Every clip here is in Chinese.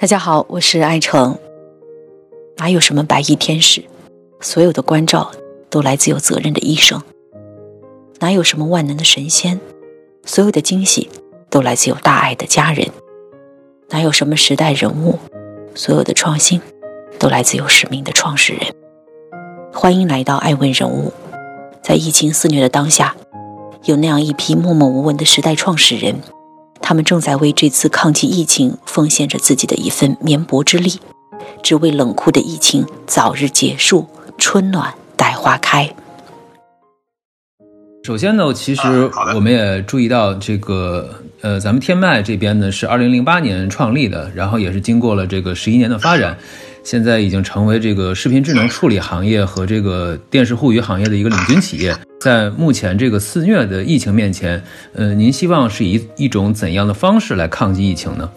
大家好，我是爱成。哪有什么白衣天使？所有的关照都来自有责任的医生。哪有什么万能的神仙？所有的惊喜都来自有大爱的家人。哪有什么时代人物？所有的创新都来自有使命的创始人。欢迎来到爱问人物。在疫情肆虐的当下，有那样一批默默无闻的时代创始人。他们正在为这次抗击疫情奉献着自己的一份绵薄之力，只为冷酷的疫情早日结束，春暖待花开。首先呢，其实我们也注意到，这个呃，咱们天脉这边呢是二零零八年创立的，然后也是经过了这个十一年的发展。现在已经成为这个视频智能处理行业和这个电视互娱行业的一个领军企业。在目前这个肆虐的疫情面前，呃，您希望是以一种怎样的方式来抗击疫情呢？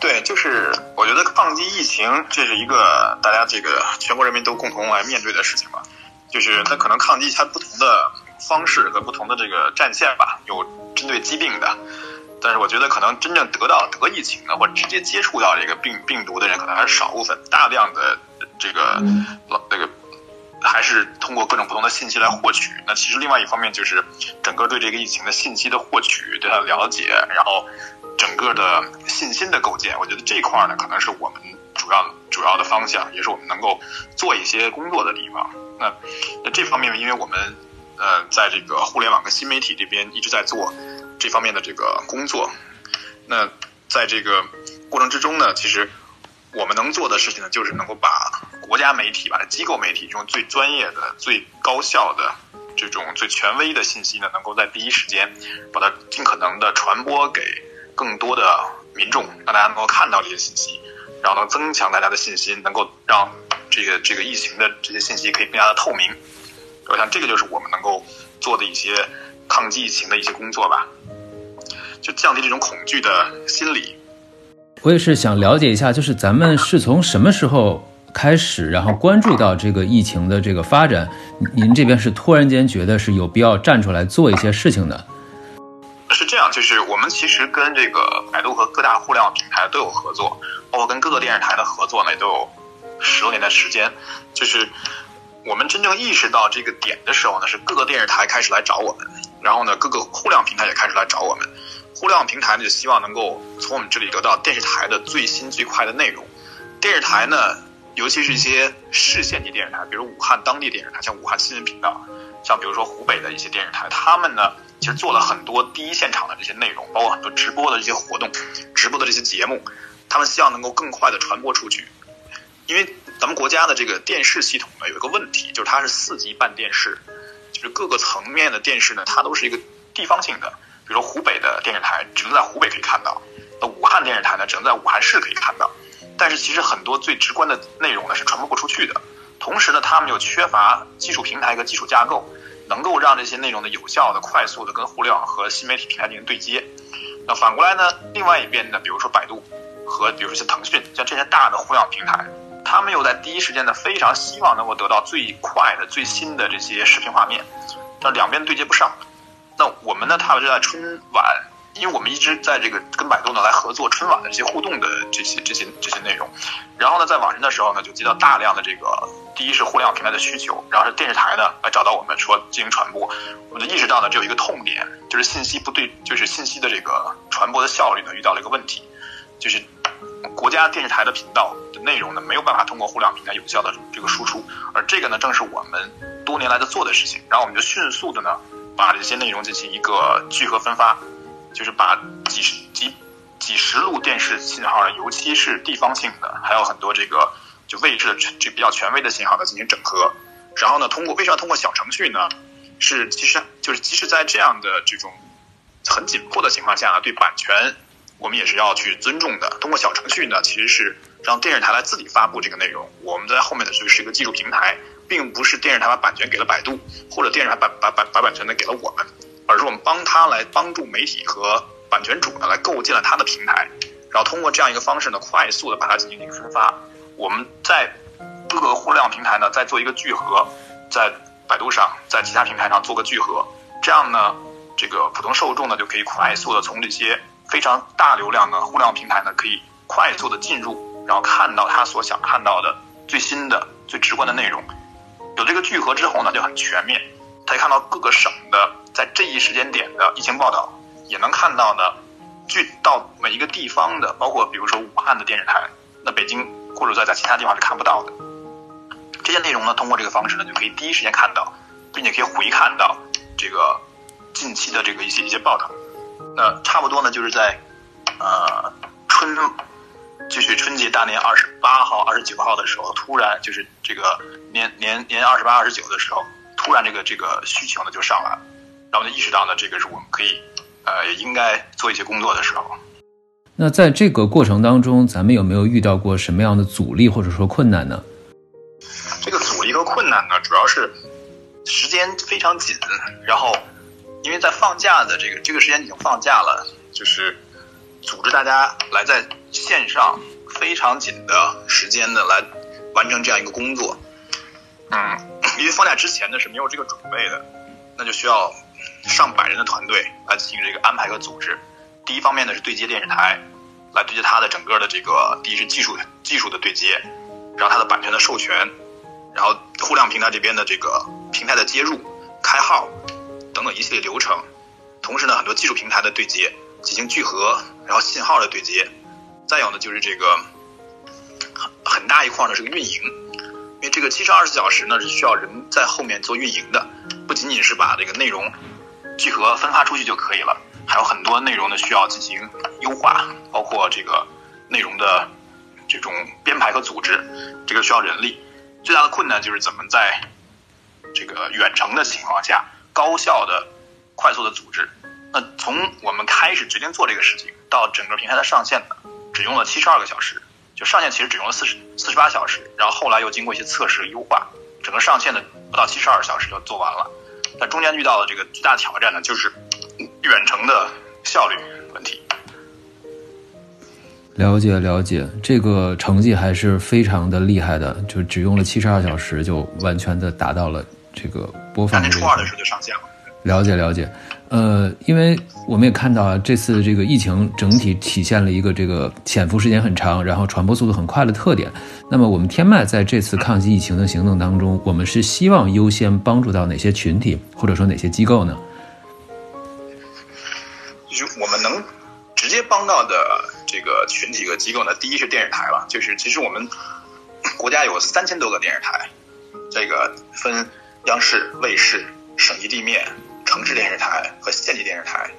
对，就是我觉得抗击疫情，这是一个大家这个全国人民都共同来面对的事情吧。就是它可能抗击它不同的方式和不同的这个战线吧，有针对疾病的。但是我觉得，可能真正得到得疫情的，或者直接接触到这个病病毒的人，可能还是少部分。大量的这个老那个，还是通过各种不同的信息来获取。那其实另外一方面，就是整个对这个疫情的信息的获取，对它的了解，然后整个的信心的构建，我觉得这块呢，可能是我们主要主要的方向，也是我们能够做一些工作的地方。那那这方面，因为我们呃，在这个互联网跟新媒体这边一直在做。这方面的这个工作，那在这个过程之中呢，其实我们能做的事情呢，就是能够把国家媒体、把机构媒体这种最专业的、最高效的这种最权威的信息呢，能够在第一时间把它尽可能的传播给更多的民众，让大家能够看到这些信息，然后能增强大家的信心，能够让这个这个疫情的这些信息可以更加的透明。我想这个就是我们能够做的一些抗击疫情的一些工作吧。就降低这种恐惧的心理。我也是想了解一下，就是咱们是从什么时候开始，然后关注到这个疫情的这个发展？您这边是突然间觉得是有必要站出来做一些事情的？是这样，就是我们其实跟这个百度和各大互联网平台都有合作，包括跟各个电视台的合作呢，也都有十多年的时间。就是我们真正意识到这个点的时候呢，是各个电视台开始来找我们，然后呢，各个互联网平台也开始来找我们。互联网平台呢，就希望能够从我们这里得到电视台的最新最快的内容。电视台呢，尤其是一些市县级电视台，比如武汉当地电视台，像武汉新闻频道，像比如说湖北的一些电视台，他们呢，其实做了很多第一现场的这些内容，包括很多直播的这些活动、直播的这些节目，他们希望能够更快的传播出去。因为咱们国家的这个电视系统呢，有一个问题，就是它是四级半电视，就各个层面的电视呢，它都是一个地方性的。比如说湖北的电视台只能在湖北可以看到，那武汉电视台呢只能在武汉市可以看到。但是其实很多最直观的内容呢是传播不出去的。同时呢，他们又缺乏技术平台和基础架构，能够让这些内容呢有效的、快速的跟互联网和新媒体平台进行对接。那反过来呢，另外一边呢，比如说百度和比如说像腾讯，像这些大的互联网平台，他们又在第一时间呢非常希望能够得到最快的、最新的这些视频画面，但两边对接不上。那我们呢？他们是在春晚，因为我们一直在这个跟百度呢来合作春晚的这些互动的这些这些这些内容。然后呢，在晚上的时候呢，就接到大量的这个，第一是互联网平台的需求，然后是电视台呢来找到我们说进行传播。我就意识到呢，只有一个痛点，就是信息不对，就是信息的这个传播的效率呢遇到了一个问题，就是国家电视台的频道内容呢没有办法通过互联网平台有效的这个输出，而这个呢正是我们多年来的做的事情。然后我们就迅速的呢。把这些内容进行一个聚合分发，就是把几十几几十路电视信号，尤其是地方性的，还有很多这个就位置的这比较权威的信号呢进行整合。然后呢，通过为什么要通过小程序呢？是其实就是即使在这样的这种很紧迫的情况下，对版权我们也是要去尊重的。通过小程序呢，其实是让电视台来自己发布这个内容，我们在后面的就是一个技术平台。并不是电视台把版权给了百度，或者电视台把把把把版权呢给了我们，而是我们帮他来帮助媒体和版权主呢来构建了他的平台，然后通过这样一个方式呢，快速的把它进行一个分发。我们在各个互联网平台呢再做一个聚合，在百度上，在其他平台上做个聚合，这样呢，这个普通受众呢就可以快速的从这些非常大流量的互联网平台呢可以快速的进入，然后看到他所想看到的最新的、最直观的内容。有这个聚合之后呢，就很全面。他可以看到各个省的在这一时间点的疫情报道，也能看到呢，聚到每一个地方的，包括比如说武汉的电视台，那北京或者在在其他地方是看不到的。这些内容呢，通过这个方式呢，就可以第一时间看到，并且可以回看到这个近期的这个一些一些报道。那差不多呢，就是在呃春，就是春节大年二十八号、二十九号的时候，突然就是这个年年年二十八、二十九的时候，突然这个这个需求呢就上来了，然后就意识到呢，这个是我们可以呃也应该做一些工作的时候。那在这个过程当中，咱们有没有遇到过什么样的阻力或者说困难呢？这个阻力和困难呢，主要是时间非常紧，然后。因为在放假的这个这个时间已经放假了，就是组织大家来在线上非常紧的时间呢来完成这样一个工作。嗯，因为放假之前呢是没有这个准备的，那就需要上百人的团队来进行这个安排和组织。第一方面呢是对接电视台，来对接它的整个的这个第一是技术技术的对接，然后它的版权的授权，然后互联网平台这边的这个平台的接入、开号。等等一系列流程，同时呢，很多技术平台的对接进行聚合，然后信号的对接，再有呢就是这个很很大一块呢是个运营，因为这个七乘二十四小时呢是需要人在后面做运营的，不仅仅是把这个内容聚合分发出去就可以了，还有很多内容呢需要进行优化，包括这个内容的这种编排和组织，这个需要人力。最大的困难就是怎么在这个远程的情况下。高效的、快速的组织。那从我们开始决定做这个事情，到整个平台的上线呢，只用了七十二个小时。就上线其实只用了四十四十八小时，然后后来又经过一些测试优化，整个上线的不到七十二小时就做完了。但中间遇到的这个最大挑战呢，就是远程的效率问题。了解了解，这个成绩还是非常的厉害的，就只用了七十二小时就完全的达到了。这个播放年初二的时候就上线了。了解了解，呃，因为我们也看到啊，这次这个疫情整体体现了一个这个潜伏时间很长，然后传播速度很快的特点。那么我们天麦在这次抗击疫情的行动当中，我们是希望优先帮助到哪些群体，或者说哪些机构呢？就是我们能直接帮到的这个群体和机构呢，第一是电视台了，就是其实我们国家有三千多个电视台。这个分央视、卫视、省级地面、城市电视台和县级电视台。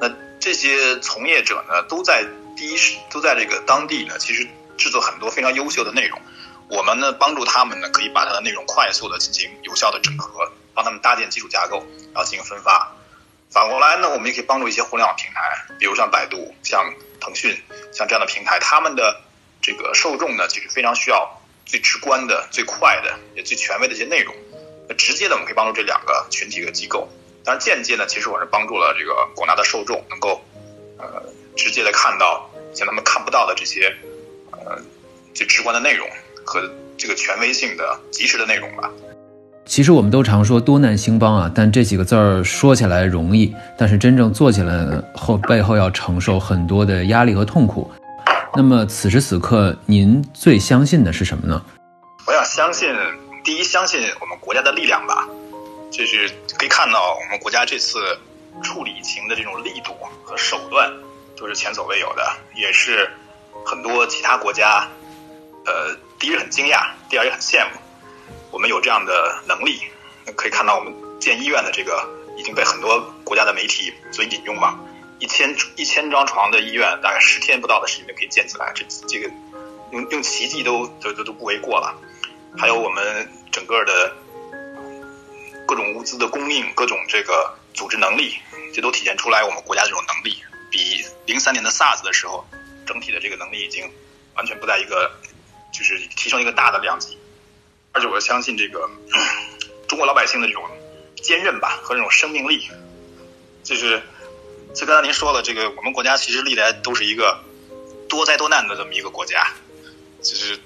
那这些从业者呢，都在第一时都在这个当地呢，其实制作很多非常优秀的内容。我们呢，帮助他们呢，可以把它的内容快速的进行有效的整合，帮他们搭建基础架构，然后进行分发。反过来呢，我们也可以帮助一些互联网平台，比如像百度、像腾讯、像这样的平台，他们的这个受众呢，其实非常需要。最直观的、最快的、也最权威的一些内容，那直接的我们可以帮助这两个群体和机构。当然，间接呢，其实我是帮助了这个广大的受众，能够呃直接的看到像他们看不到的这些呃最直观的内容和这个权威性的及时的内容吧。其实我们都常说多难兴邦啊，但这几个字儿说起来容易，但是真正做起来后背后要承受很多的压力和痛苦。那么此时此刻，您最相信的是什么呢？我想相信，第一，相信我们国家的力量吧。就是可以看到，我们国家这次处理疫情的这种力度和手段都是前所未有的，也是很多其他国家，呃，第一很惊讶，第二也很羡慕。我们有这样的能力，可以看到我们建医院的这个已经被很多国家的媒体所引用嘛。一千一千张床的医院，大概十天不到的时间就可以建起来，这这个用用奇迹都都都都不为过了。还有我们整个的各种物资的供应，各种这个组织能力，这都体现出来我们国家这种能力，比零三年的 SARS 的时候，整体的这个能力已经完全不在一个，就是提升一个大的量级。而且我相信这个 中国老百姓的这种坚韧吧和这种生命力，就是。就刚才您说了，这个我们国家其实历来都是一个多灾多难的这么一个国家，就是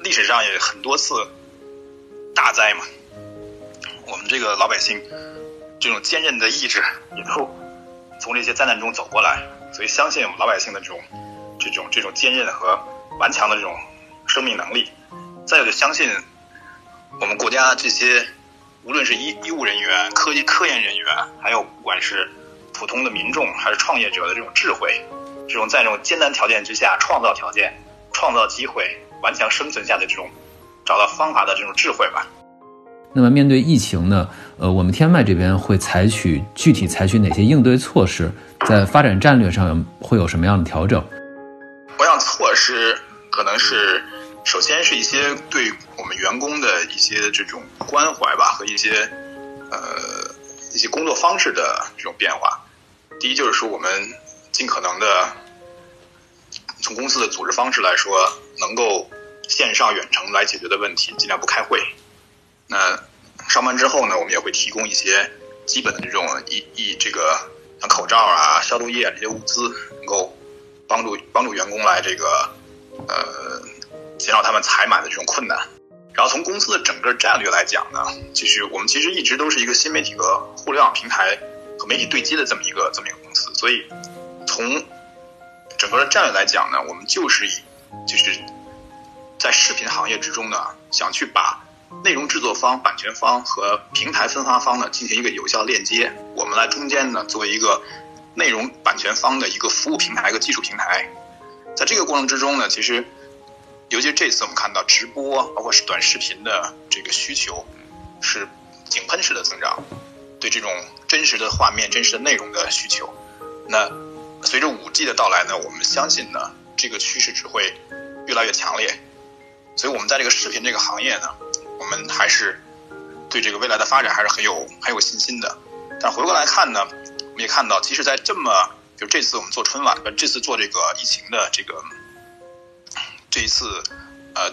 历史上也很多次大灾嘛。我们这个老百姓这种坚韧的意志，也都从这些灾难中走过来，所以相信我们老百姓的这种这种这种坚韧和顽强的这种生命能力。再有就相信我们国家这些无论是医医务人员、科技科研人员，还有不管是普通的民众还是创业者的这种智慧，这种在这种艰难条件之下创造条件、创造机会、顽强生存下的这种找到方法的这种智慧吧。那么面对疫情呢？呃，我们天脉这边会采取具体采取哪些应对措施？在发展战略上会有什么样的调整？我想措施可能是首先是一些对我们员工的一些这种关怀吧，和一些呃一些工作方式的这种变化。第一就是说，我们尽可能的从公司的组织方式来说，能够线上远程来解决的问题，尽量不开会。那上班之后呢，我们也会提供一些基本的这种一一这个像口罩啊、消毒液这些物资，能够帮助帮助员工来这个呃减少他们采买的这种困难。然后从公司的整个战略来讲呢，其实我们其实一直都是一个新媒体和互联网平台和媒体对接的这么一个这么一个公司，所以从整个的战略来讲呢，我们就是以就是在视频行业之中呢，想去把。内容制作方、版权方和平台分发方呢进行一个有效链接，我们来中间呢作为一个内容版权方的一个服务平台、一个技术平台。在这个过程之中呢，其实尤其这次我们看到直播，包括是短视频的这个需求是井喷式的增长，对这种真实的画面、真实的内容的需求。那随着五 G 的到来呢，我们相信呢这个趋势只会越来越强烈。所以我们在这个视频这个行业呢。我们还是对这个未来的发展还是很有很有信心的。但回过来看呢，我们也看到，即使在这么就这次我们做春晚，这次做这个疫情的这个这一次呃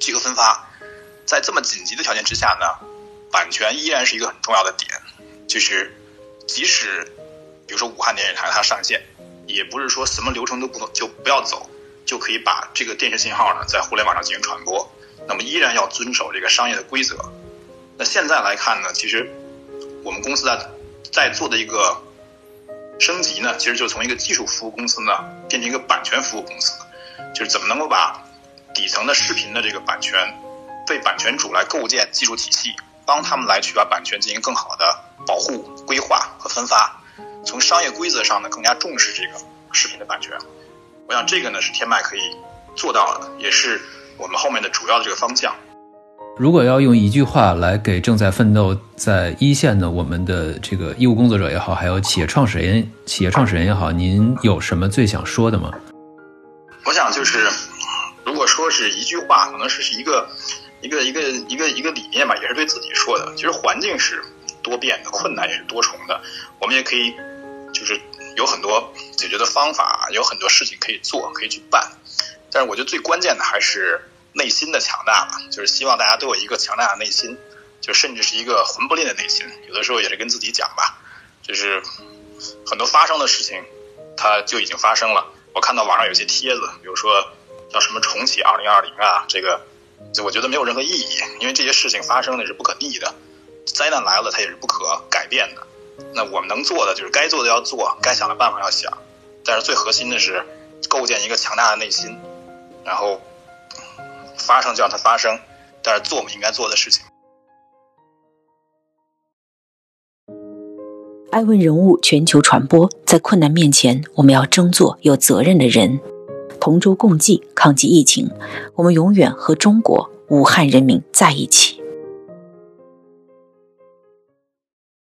集合分发，在这么紧急的条件之下呢，版权依然是一个很重要的点。就是即使比如说武汉电视台它上线，也不是说什么流程都不能就不要走，就可以把这个电视信号呢在互联网上进行传播。那么依然要遵守这个商业的规则。那现在来看呢，其实我们公司在在做的一个升级呢，其实就从一个技术服务公司呢变成一个版权服务公司，就是怎么能够把底层的视频的这个版权为版权主来构建技术体系，帮他们来去把版权进行更好的保护、规划和分发。从商业规则上呢，更加重视这个视频的版权。我想这个呢是天麦可以做到的，也是。我们后面的主要的这个方向，如果要用一句话来给正在奋斗在一线的我们的这个医务工作者也好，还有企业创始人、企业创始人也好，您有什么最想说的吗？我想就是，如果说是一句话，可能是是一个一个一个一个一个理念吧，也是对自己说的。其实环境是多变的，困难也是多重的，我们也可以就是有很多解决的方法，有很多事情可以做，可以去办。但是我觉得最关键的还是内心的强大吧，就是希望大家都有一个强大的内心，就甚至是一个魂不吝的内心。有的时候也是跟自己讲吧，就是很多发生的事情，它就已经发生了。我看到网上有些帖子，比如说叫什么重启二零二零啊，这个就我觉得没有任何意义，因为这些事情发生的是不可逆的，灾难来了它也是不可改变的。那我们能做的就是该做的要做，该想的办法要想，但是最核心的是构建一个强大的内心。然后发生就让它发生，但是做我们应该做的事情。爱问人物全球传播，在困难面前，我们要争做有责任的人，同舟共济抗击疫情。我们永远和中国武汉人民在一起。